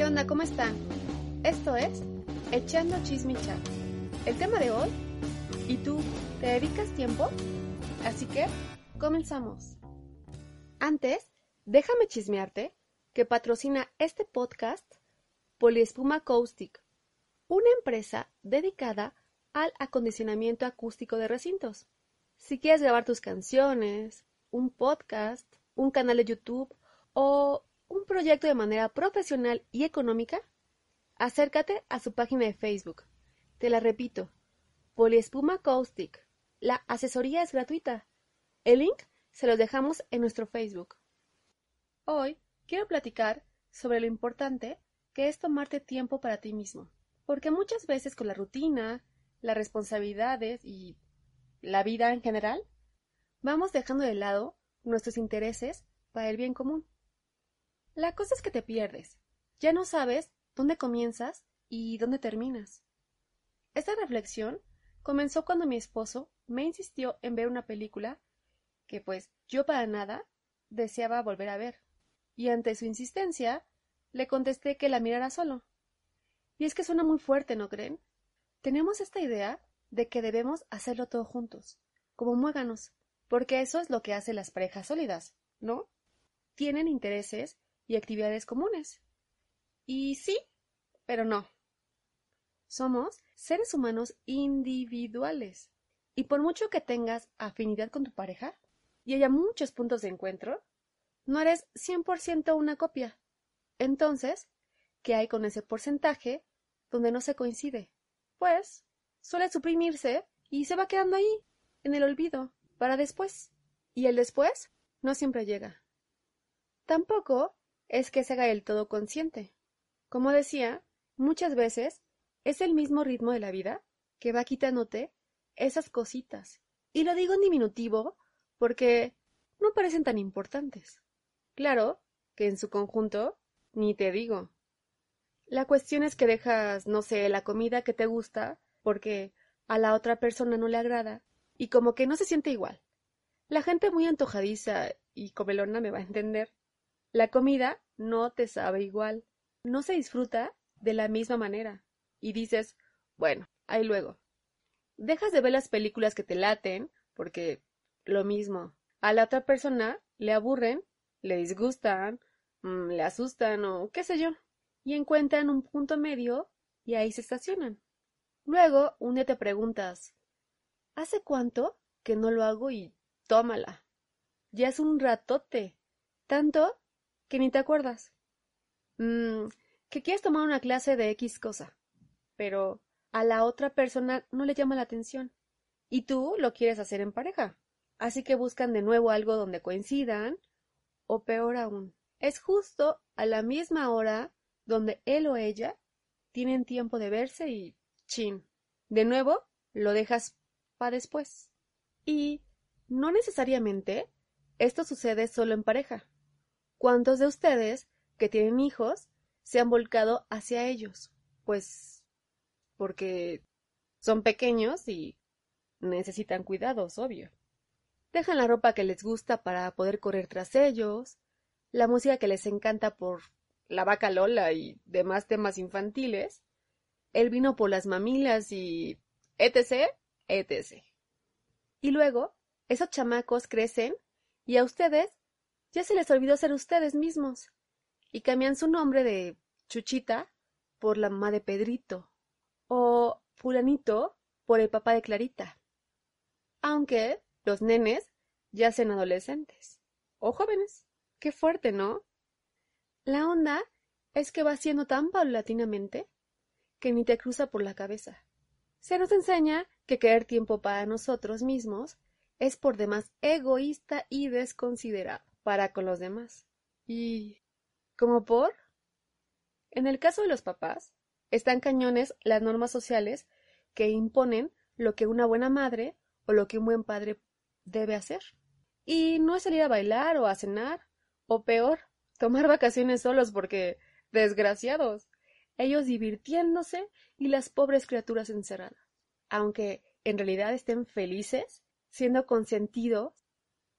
¿Qué onda? ¿Cómo están? Esto es Echando Chismicha. El tema de hoy, ¿y tú te dedicas tiempo? Así que, comenzamos. Antes, déjame chismearte que patrocina este podcast Poliespuma Caustic, una empresa dedicada al acondicionamiento acústico de recintos. Si quieres grabar tus canciones, un podcast, un canal de YouTube o proyecto de manera profesional y económica, acércate a su página de Facebook. Te la repito, Poliespuma Caustic. La asesoría es gratuita. El link se lo dejamos en nuestro Facebook. Hoy quiero platicar sobre lo importante que es tomarte tiempo para ti mismo, porque muchas veces con la rutina, las responsabilidades y la vida en general, vamos dejando de lado nuestros intereses para el bien común. La cosa es que te pierdes. Ya no sabes dónde comienzas y dónde terminas. Esta reflexión comenzó cuando mi esposo me insistió en ver una película que pues yo para nada deseaba volver a ver. Y ante su insistencia, le contesté que la mirara solo. Y es que suena muy fuerte, ¿no creen? Tenemos esta idea de que debemos hacerlo todo juntos, como muéganos, porque eso es lo que hacen las parejas sólidas, ¿no? Tienen intereses y actividades comunes. Y sí, pero no. Somos seres humanos individuales. Y por mucho que tengas afinidad con tu pareja y haya muchos puntos de encuentro, no eres 100% una copia. Entonces, ¿qué hay con ese porcentaje donde no se coincide? Pues suele suprimirse y se va quedando ahí, en el olvido, para después. Y el después no siempre llega. Tampoco es que se haga el todo consciente. Como decía, muchas veces es el mismo ritmo de la vida que va quitándote esas cositas. Y lo digo en diminutivo porque no parecen tan importantes. Claro que en su conjunto ni te digo. La cuestión es que dejas, no sé, la comida que te gusta porque a la otra persona no le agrada y como que no se siente igual. La gente muy antojadiza y comelona me va a entender. La comida no te sabe igual, no se disfruta de la misma manera. Y dices, bueno, ahí luego. Dejas de ver las películas que te laten, porque lo mismo. A la otra persona le aburren, le disgustan, mm, le asustan o qué sé yo. Y encuentran un punto medio y ahí se estacionan. Luego, un día te preguntas, ¿hace cuánto que no lo hago y tómala? Ya es un ratote. Tanto que ni te acuerdas. Mmm, que quieres tomar una clase de X cosa, pero a la otra persona no le llama la atención. Y tú lo quieres hacer en pareja. Así que buscan de nuevo algo donde coincidan, o peor aún, es justo a la misma hora donde él o ella tienen tiempo de verse y chin. De nuevo, lo dejas para después. Y no necesariamente esto sucede solo en pareja. ¿Cuántos de ustedes que tienen hijos se han volcado hacia ellos? Pues porque son pequeños y necesitan cuidados, obvio. Dejan la ropa que les gusta para poder correr tras ellos, la música que les encanta por la vaca Lola y demás temas infantiles, el vino por las mamilas y etc, etc. Y luego, esos chamacos crecen y a ustedes ya se les olvidó ser ustedes mismos y cambian su nombre de Chuchita por la mamá de Pedrito o fulanito por el papá de Clarita. Aunque los nenes ya sean adolescentes o jóvenes. Qué fuerte, ¿no? La onda es que va siendo tan paulatinamente que ni te cruza por la cabeza. Se nos enseña que querer tiempo para nosotros mismos es por demás egoísta y desconsiderado para con los demás. ¿Y cómo por? En el caso de los papás, están cañones las normas sociales que imponen lo que una buena madre o lo que un buen padre debe hacer. Y no es salir a bailar o a cenar, o peor, tomar vacaciones solos porque, desgraciados, ellos divirtiéndose y las pobres criaturas encerradas. Aunque en realidad estén felices, siendo consentidos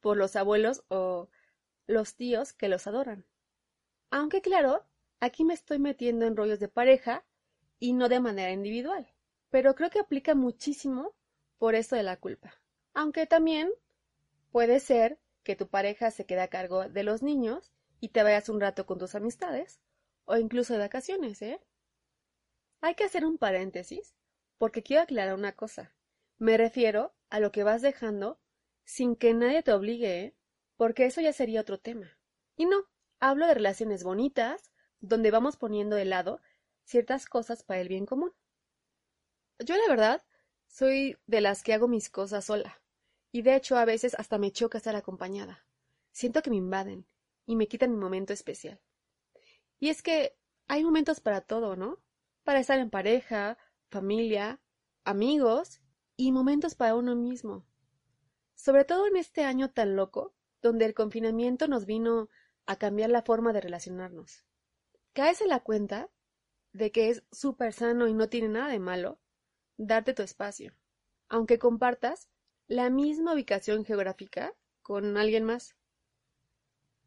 por los abuelos o los tíos que los adoran. Aunque claro, aquí me estoy metiendo en rollos de pareja y no de manera individual. Pero creo que aplica muchísimo por esto de la culpa. Aunque también puede ser que tu pareja se quede a cargo de los niños y te vayas un rato con tus amistades o incluso de vacaciones, ¿eh? Hay que hacer un paréntesis porque quiero aclarar una cosa. Me refiero a lo que vas dejando sin que nadie te obligue, ¿eh? Porque eso ya sería otro tema. Y no, hablo de relaciones bonitas, donde vamos poniendo de lado ciertas cosas para el bien común. Yo la verdad soy de las que hago mis cosas sola, y de hecho a veces hasta me choca estar acompañada. Siento que me invaden y me quitan mi momento especial. Y es que hay momentos para todo, ¿no? Para estar en pareja, familia, amigos y momentos para uno mismo. Sobre todo en este año tan loco, donde el confinamiento nos vino a cambiar la forma de relacionarnos. Caes en la cuenta de que es súper sano y no tiene nada de malo darte tu espacio, aunque compartas la misma ubicación geográfica con alguien más.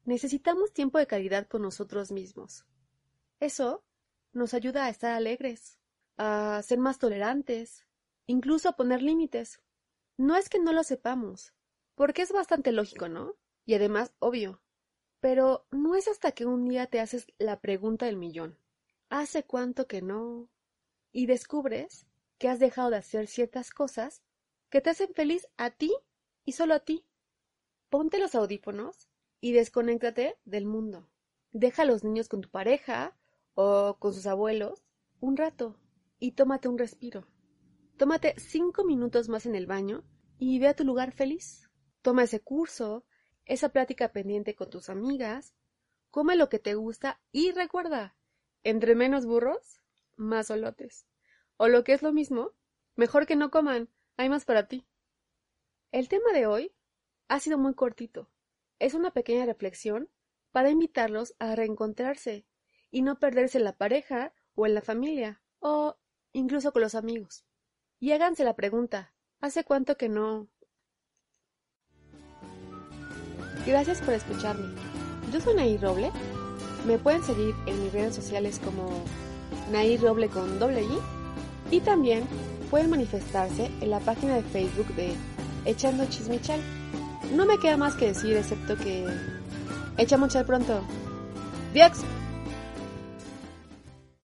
Necesitamos tiempo de calidad con nosotros mismos. Eso nos ayuda a estar alegres, a ser más tolerantes, incluso a poner límites. No es que no lo sepamos, porque es bastante lógico, ¿no? Y además obvio. Pero no es hasta que un día te haces la pregunta del millón. ¿Hace cuánto que no? Y descubres que has dejado de hacer ciertas cosas que te hacen feliz a ti y solo a ti. Ponte los audífonos y desconéctate del mundo. Deja a los niños con tu pareja o con sus abuelos un rato y tómate un respiro. Tómate cinco minutos más en el baño y ve a tu lugar feliz. Toma ese curso, esa plática pendiente con tus amigas, come lo que te gusta y recuerda, entre menos burros, más olotes. O lo que es lo mismo, mejor que no coman, hay más para ti. El tema de hoy ha sido muy cortito. Es una pequeña reflexión para invitarlos a reencontrarse y no perderse en la pareja o en la familia o incluso con los amigos. Y háganse la pregunta, ¿hace cuánto que no? Gracias por escucharme. Yo soy Nair Roble. Me pueden seguir en mis redes sociales como Nair Roble con doble I y también pueden manifestarse en la página de Facebook de Echando Chismichal. No me queda más que decir excepto que echamos chal pronto. ¡Dios!